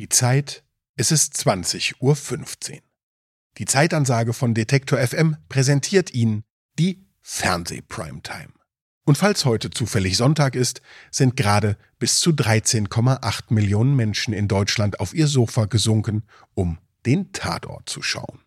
Die Zeit, es ist 20.15 Uhr. Die Zeitansage von Detektor FM präsentiert Ihnen die Fernseh-Primetime. Und falls heute zufällig Sonntag ist, sind gerade bis zu 13,8 Millionen Menschen in Deutschland auf ihr Sofa gesunken, um den Tatort zu schauen.